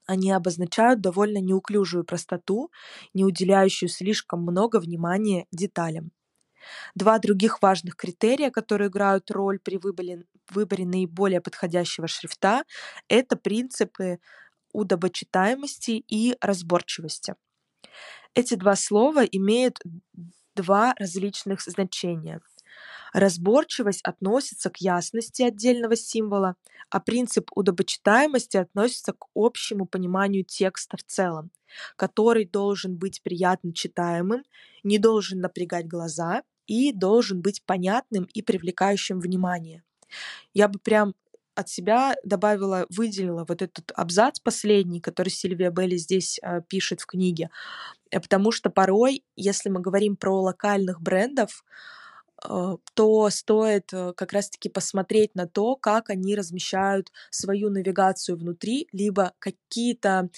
Они обозначают довольно неуклюжую простоту, не уделяющую слишком много внимания деталям. Два других важных критерия, которые играют роль при выборе, выборе наиболее подходящего шрифта, это принципы удобочитаемости и разборчивости. Эти два слова имеют два различных значения. Разборчивость относится к ясности отдельного символа, а принцип удобочитаемости относится к общему пониманию текста в целом, который должен быть приятно читаемым, не должен напрягать глаза и должен быть понятным и привлекающим внимание. Я бы прям от себя добавила, выделила вот этот абзац последний, который Сильвия Белли здесь э, пишет в книге, э, потому что порой, если мы говорим про локальных брендов, то стоит э, как раз-таки посмотреть на то, как они размещают свою навигацию внутри, либо какие-то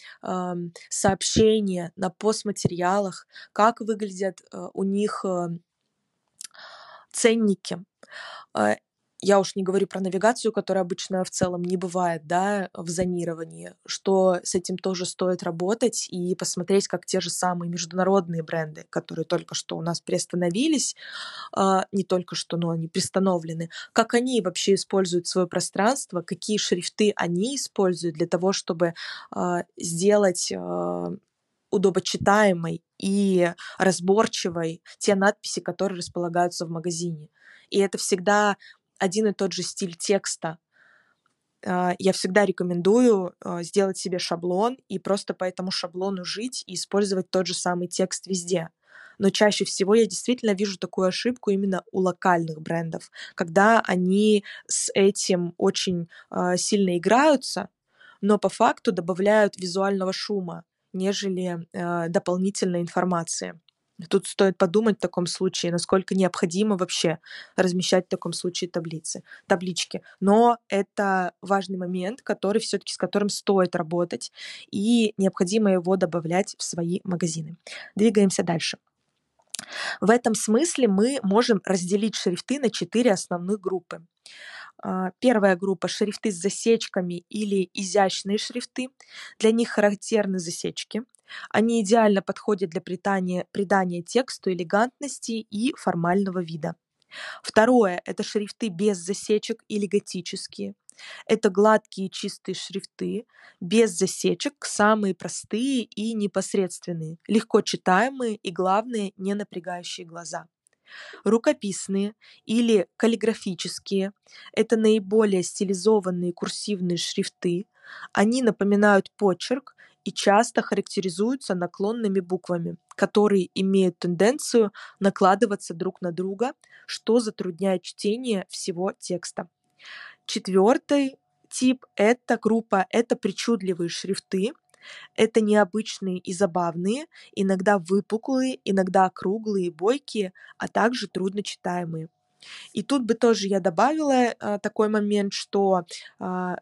сообщения на постматериалах, как выглядят э, у них э, ценники. А, я уж не говорю про навигацию, которая обычно в целом не бывает, да, в зонировании, что с этим тоже стоит работать и посмотреть, как те же самые международные бренды, которые только что у нас приостановились, а, не только что, но они приостановлены, как они вообще используют свое пространство, какие шрифты они используют для того, чтобы а, сделать удобочитаемой и разборчивой те надписи, которые располагаются в магазине. и это всегда один и тот же стиль текста. А, я всегда рекомендую а, сделать себе шаблон и просто по этому шаблону жить и использовать тот же самый текст везде. Но чаще всего я действительно вижу такую ошибку именно у локальных брендов, когда они с этим очень э, сильно играются, но по факту добавляют визуального шума, нежели дополнительной информации. Тут стоит подумать в таком случае, насколько необходимо вообще размещать в таком случае таблицы, таблички. Но это важный момент, который все-таки с которым стоит работать, и необходимо его добавлять в свои магазины. Двигаемся дальше. В этом смысле мы можем разделить шрифты на четыре основных группы. А, первая группа — шрифты с засечками или изящные шрифты. Для них характерны засечки. Они идеально подходят для придания, придания тексту элегантности и формального вида. Второе — это шрифты без засечек или готические. Это гладкие чистые шрифты, без засечек, самые простые и непосредственные, легко читаемые и, главное, не напрягающие глаза. Рукописные или каллиграфические – это наиболее стилизованные курсивные шрифты. Они напоминают почерк и часто характеризуются наклонными буквами, которые имеют тенденцию накладываться друг на друга, что затрудняет чтение всего текста. Четвертый тип – это группа, это причудливые шрифты, это необычные и забавные, иногда выпуклые, иногда округлые, бойкие, а также трудночитаемые. И тут бы тоже я добавила а, такой момент, что а,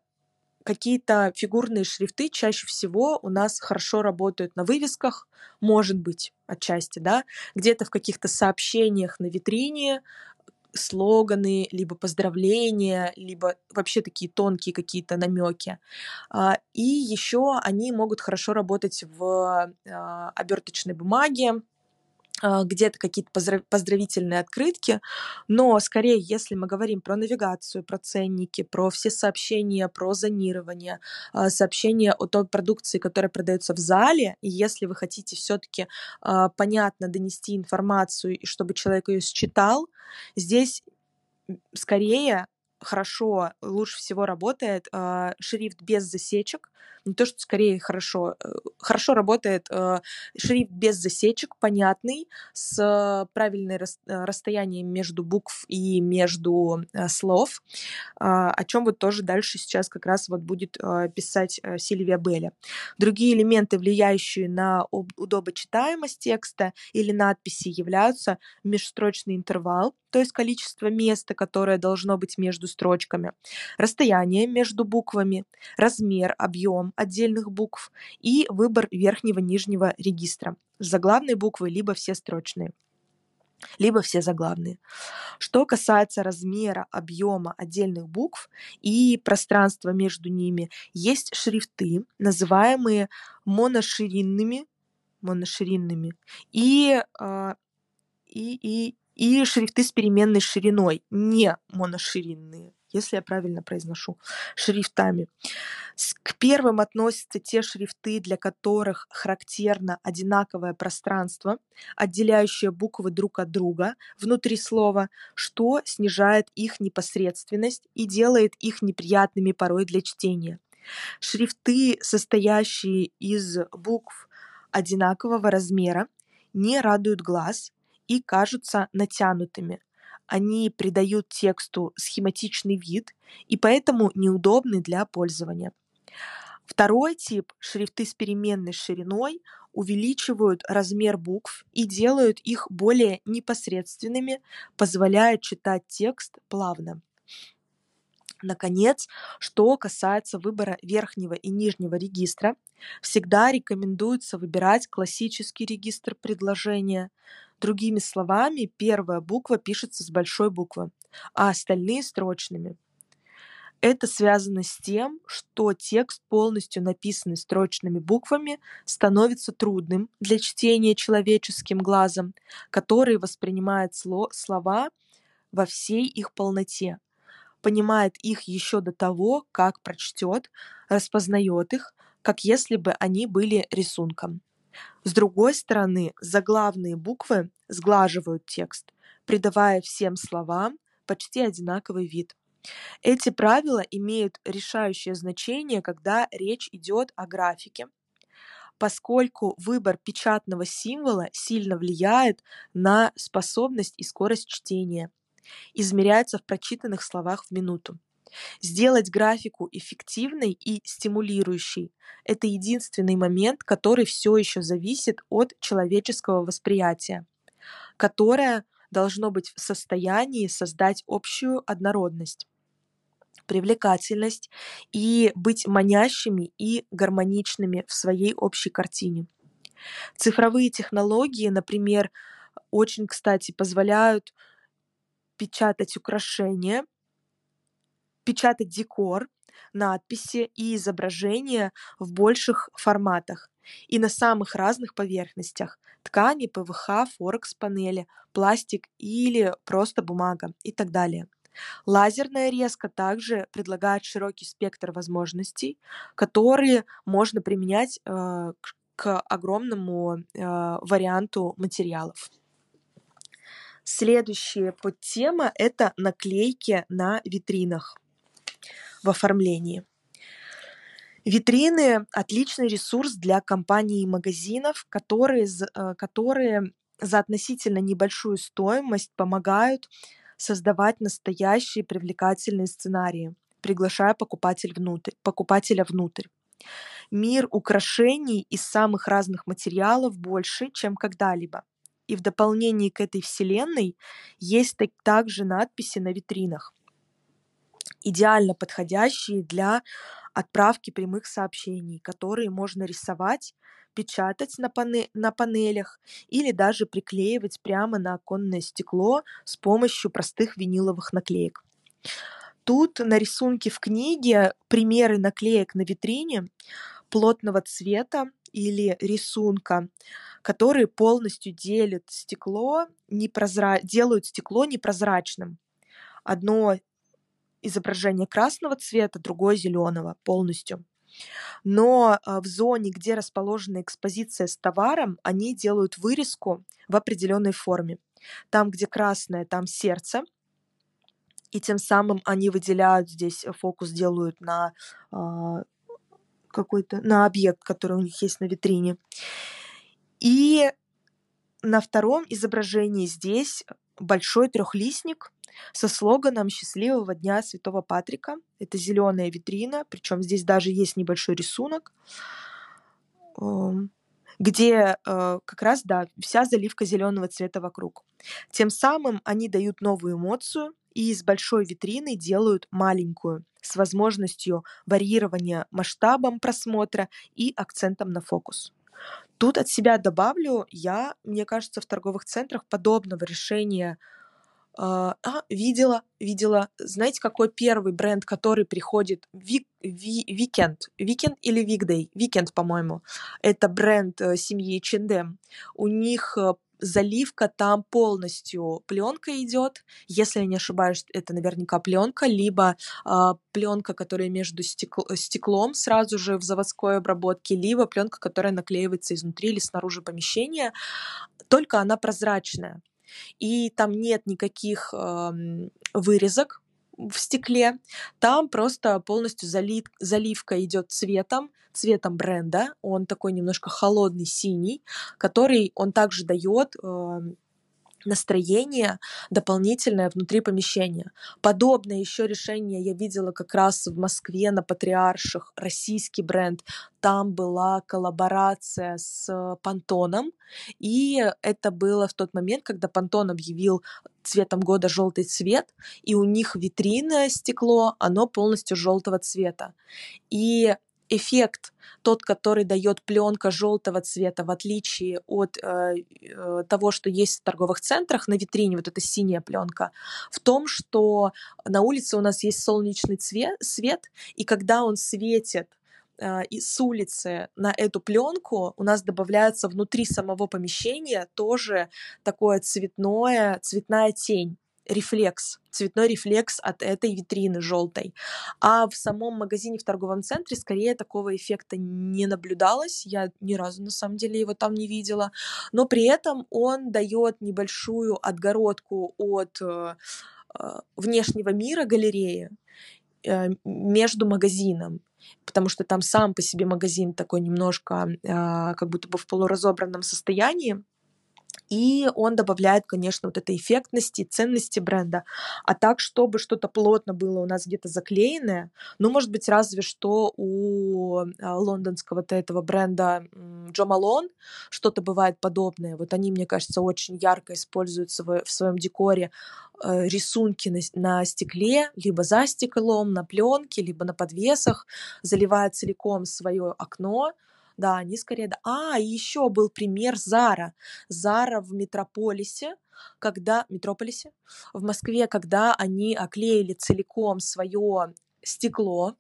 какие-то фигурные шрифты чаще всего у нас хорошо работают на вывесках, может быть, отчасти, да, где-то в каких-то сообщениях на витрине, слоганы, либо поздравления, либо вообще такие тонкие какие-то намеки. А, и еще они могут хорошо работать в а, оберточной бумаге, где-то какие-то поздравительные открытки, но скорее, если мы говорим про навигацию, про ценники, про все сообщения, про зонирование, а, сообщения о той продукции, которая продается в зале, и если вы хотите все-таки а, понятно донести информацию и чтобы человек ее считал, здесь скорее хорошо, лучше всего работает э, шрифт без засечек. Не то, что скорее хорошо. Э, хорошо работает э, шрифт без засечек, понятный, с правильным рас, расстоянием между букв и между э, слов, э, о чем вот тоже дальше сейчас как раз вот будет э, писать э, Сильвия Белли. Другие элементы, влияющие на удобочитаемость текста или надписи, являются межстрочный интервал, то есть количество места, которое должно быть между строчками, расстояние между буквами, размер, объем отдельных букв и выбор верхнего-нижнего регистра, заглавные буквы либо все строчные либо все заглавные. Что касается размера, объема отдельных букв и пространства между ними, есть шрифты, называемые моноширинными, моноширинными и, э, и, и, и шрифты с переменной шириной, не моноширинные, если я правильно произношу, шрифтами. К первым относятся те шрифты, для которых характерно одинаковое пространство, отделяющее буквы друг от друга внутри слова, что снижает их непосредственность и делает их неприятными порой для чтения. Шрифты, состоящие из букв одинакового размера, не радуют глаз, и кажутся натянутыми. Они придают тексту схематичный вид и поэтому неудобны для пользования. Второй тип – шрифты с переменной шириной увеличивают размер букв и делают их более непосредственными, позволяя читать текст плавно. Наконец, что касается выбора верхнего и нижнего регистра, всегда рекомендуется выбирать классический регистр предложения. Другими словами, первая буква пишется с большой буквы, а остальные строчными. Это связано с тем, что текст, полностью написанный строчными буквами, становится трудным для чтения человеческим глазом, который воспринимает слова во всей их полноте, понимает их еще до того, как прочтет, распознает их, как если бы они были рисунком. С другой стороны, заглавные буквы сглаживают текст, придавая всем словам почти одинаковый вид. Эти правила имеют решающее значение, когда речь идет о графике, поскольку выбор печатного символа сильно влияет на способность и скорость чтения. Измеряется в прочитанных словах в минуту. Сделать графику эффективной и стимулирующей – это единственный момент, который все еще зависит от человеческого восприятия, которое должно быть в состоянии создать общую однородность привлекательность и быть манящими и гармоничными в своей общей картине. Цифровые технологии, например, очень, кстати, позволяют печатать украшения, печатать декор, надписи и изображения в больших форматах и на самых разных поверхностях – ткани, ПВХ, форекс-панели, пластик или просто бумага и так далее. Лазерная резка также предлагает широкий спектр возможностей, которые можно применять э, к огромному э, варианту материалов. Следующая подтема – это наклейки на витринах в оформлении. Витрины – отличный ресурс для компаний и магазинов, которые, э, которые за относительно небольшую стоимость помогают создавать настоящие привлекательные сценарии, приглашая покупатель внутрь, покупателя внутрь. Мир украшений из самых разных материалов больше, чем когда-либо. И в дополнение к этой вселенной есть также надписи на витринах, идеально подходящие для отправки прямых сообщений, которые можно рисовать печатать на, пане на панелях или даже приклеивать прямо на оконное стекло с помощью простых виниловых наклеек. Тут на рисунке в книге примеры наклеек на витрине плотного цвета или рисунка, которые полностью делят стекло, непрозра... делают стекло непрозрачным. Одно изображение красного цвета, другое зеленого полностью. Но а, в зоне, где расположена экспозиция с товаром, они делают вырезку в определенной форме. Там, где красное, там сердце, и тем самым они выделяют здесь фокус, делают на э, какой-то на объект, который у них есть на витрине. И на втором изображении здесь большой трехлистник со слоганом «Счастливого дня Святого Патрика». Это зеленая витрина, причем здесь даже есть небольшой рисунок, где э, как раз, да, вся заливка зеленого цвета вокруг. Тем самым они дают новую эмоцию и из большой витрины делают маленькую, с возможностью варьирования масштабом просмотра и акцентом на фокус. Тут от себя добавлю, я, мне кажется, в торговых центрах подобного решения а, а, видела, видела. Знаете, какой первый бренд, который приходит? Ви, ви, Weekend. Weekend или Weekday? Weekend, по-моему. Это бренд э, семьи H&M. У них э, заливка там полностью пленка идет. Если я не ошибаюсь, это наверняка пленка, либо э, пленка, которая между стекло, стеклом сразу же в заводской обработке, либо пленка, которая наклеивается изнутри или снаружи помещения. Только она прозрачная и там нет никаких э, вырезок в стекле, там просто полностью залит, заливка идет цветом, цветом бренда, он такой немножко холодный синий, который он также дает э, настроение дополнительное внутри помещения. Подобное еще решение я видела как раз в Москве на Патриарших, российский бренд. Там была коллаборация с Пантоном, и это было в тот момент, когда Пантон объявил цветом года желтый цвет, и у них витрина стекло, оно полностью желтого цвета. И эффект тот, который дает пленка желтого цвета, в отличие от э, э, того, что есть в торговых центрах на витрине, вот эта синяя пленка, в том, что на улице у нас есть солнечный цвет, свет, и когда он светит э, и с улицы на эту пленку у нас добавляется внутри самого помещения тоже такое цветное, цветная тень рефлекс, цветной рефлекс от этой витрины желтой. А в самом магазине в торговом центре скорее такого эффекта не наблюдалось. Я ни разу на самом деле его там не видела. Но при этом он дает небольшую отгородку от э, э, внешнего мира галереи э, между магазином, потому что там сам по себе магазин такой немножко э, как будто бы в полуразобранном состоянии, и он добавляет, конечно, вот этой эффектности, ценности бренда. А так, чтобы что-то плотно было у нас где-то заклеенное, ну, может быть, разве что у а, лондонского-то этого бренда Джо Малон что-то бывает подобное. Вот они, мне кажется, очень ярко используют в своем декоре э, рисунки на, на стекле, либо за стеклом, на пленке, либо на подвесах, заливают целиком свое окно, да, они скорее... А, и еще был пример Зара. Зара в Метрополисе, когда... Метрополисе? В Москве, когда они оклеили целиком свое стекло.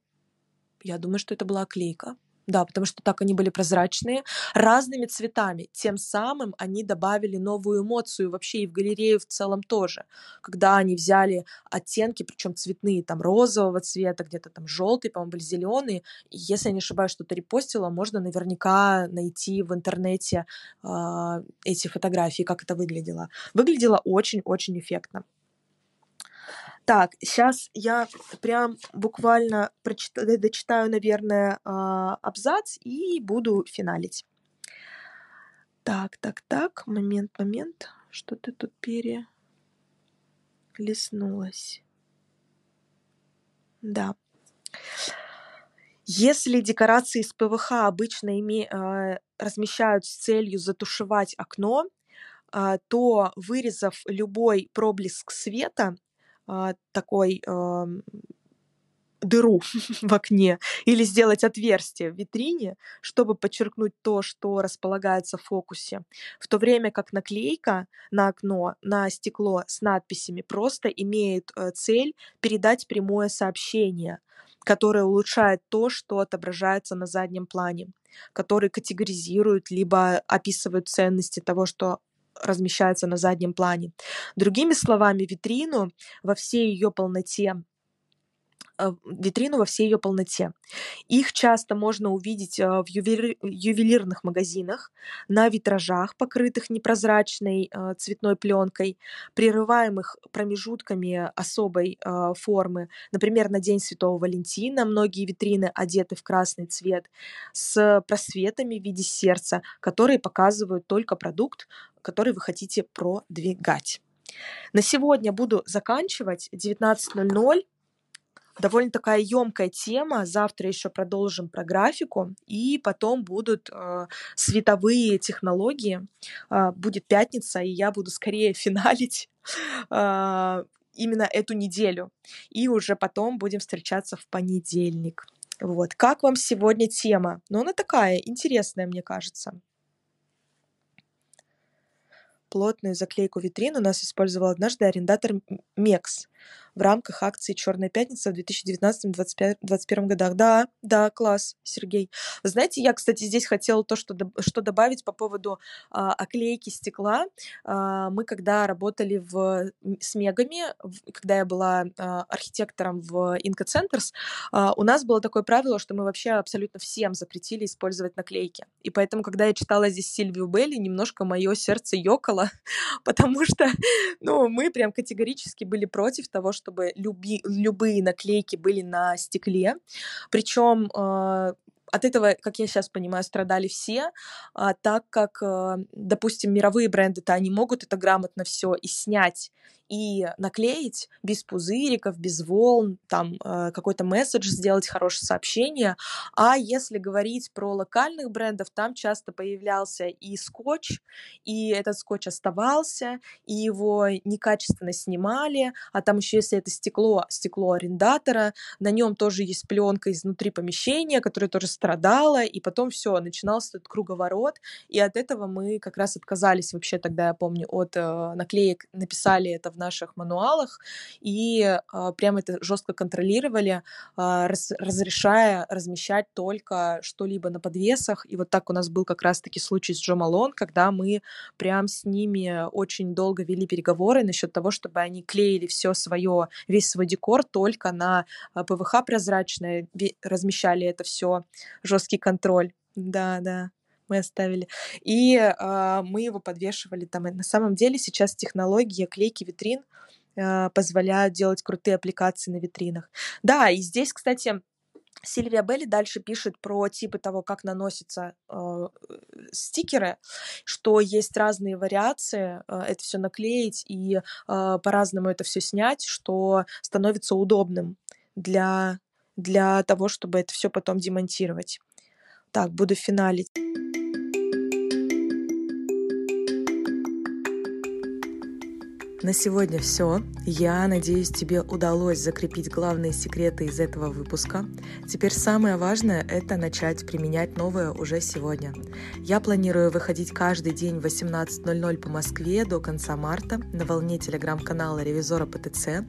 Я думаю, что это была оклейка. Да, потому что так они были прозрачные, разными цветами. Тем самым они добавили новую эмоцию вообще и в галерею в целом тоже. Когда они взяли оттенки, причем цветные, там розового цвета, где-то там желтый, по-моему, были зеленые. Если я не ошибаюсь, что-то репостила, можно наверняка найти в интернете э, эти фотографии, как это выглядело. Выглядело очень-очень эффектно. Так, сейчас я прям буквально прочитаю, дочитаю, наверное, а, абзац и буду финалить. Так, так, так, момент, момент. Что-то тут перелистнулось. Да. Если декорации из ПВХ обычно име, э, размещают с целью затушевать окно, э, то вырезав любой проблеск света, а, такой дыру в окне или сделать отверстие в витрине, чтобы подчеркнуть то, что располагается в фокусе, в то время как наклейка на окно, на стекло с надписями просто имеет э, цель передать прямое сообщение, которое улучшает то, что отображается на заднем плане, который категоризирует либо описывает ценности того, что размещается на заднем плане. Другими словами, витрину во всей ее полноте витрину во всей ее полноте. Их часто можно увидеть э, в ювелирных магазинах, на витражах, покрытых непрозрачной э, цветной пленкой, прерываемых промежутками особой формы. Например, на День Святого Валентина многие витрины одеты в красный цвет с просветами в виде сердца, которые показывают только продукт, который вы хотите продвигать. На сегодня буду заканчивать. 19.00. Довольно такая емкая тема. Завтра еще продолжим про графику. И потом будут э, световые технологии. Э, будет пятница, и я буду скорее финалить э, именно эту неделю. И уже потом будем встречаться в понедельник. Вот. Как вам сегодня тема? Ну, она такая интересная, мне кажется плотную заклейку витрин у нас использовал однажды арендатор Мекс в рамках акции «Черная пятница» в 2019-2021 годах. Да, да, класс, Сергей. Знаете, я, кстати, здесь хотела то, что, что добавить по поводу а, оклейки стекла. А, мы когда работали в, с Мегами, когда я была а, архитектором в Inca Centers, а, у нас было такое правило, что мы вообще абсолютно всем запретили использовать наклейки. И поэтому, когда я читала здесь Сильвию Белли, немножко мое сердце ёкало, потому что ну, мы прям категорически были против того, чтобы люби, любые наклейки были на стекле. Причем э, от этого, как я сейчас понимаю, страдали все, а, так как, э, допустим, мировые бренды-то они могут это грамотно все и снять и наклеить без пузыриков, без волн, там э, какой-то месседж сделать, хорошее сообщение. А если говорить про локальных брендов, там часто появлялся и скотч, и этот скотч оставался, и его некачественно снимали, а там еще если это стекло, стекло арендатора, на нем тоже есть пленка изнутри помещения, которая тоже страдала, и потом все, начинался этот круговорот, и от этого мы как раз отказались вообще тогда, я помню, от э, наклеек, написали это в наших мануалах и э, прямо это жестко контролировали, э, раз, разрешая размещать только что-либо на подвесах. И вот так у нас был как раз-таки случай с Джо Малон, когда мы прям с ними очень долго вели переговоры насчет того, чтобы они клеили все свое, весь свой декор только на ПВХ прозрачное, размещали это все, жесткий контроль. Да, да мы оставили. И э, мы его подвешивали там. И на самом деле сейчас технология клейки витрин э, позволяют делать крутые аппликации на витринах. Да, и здесь, кстати, Сильвия Белли дальше пишет про типы того, как наносятся э, стикеры, что есть разные вариации, э, это все наклеить и э, по-разному это все снять, что становится удобным для, для того, чтобы это все потом демонтировать. Так, буду финалить. На сегодня все. Я надеюсь, тебе удалось закрепить главные секреты из этого выпуска. Теперь самое важное — это начать применять новое уже сегодня. Я планирую выходить каждый день в 18.00 по Москве до конца марта на волне телеграм-канала Ревизора ПТЦ.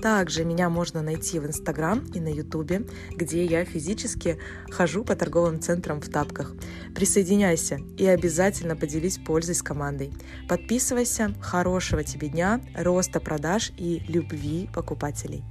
Также меня можно найти в Инстаграм и на Ютубе, где я физически хожу по торговым центрам в тапках. Присоединяйся и обязательно поделись пользой с командой. Подписывайся. Хорошего тебе дня роста продаж и любви покупателей.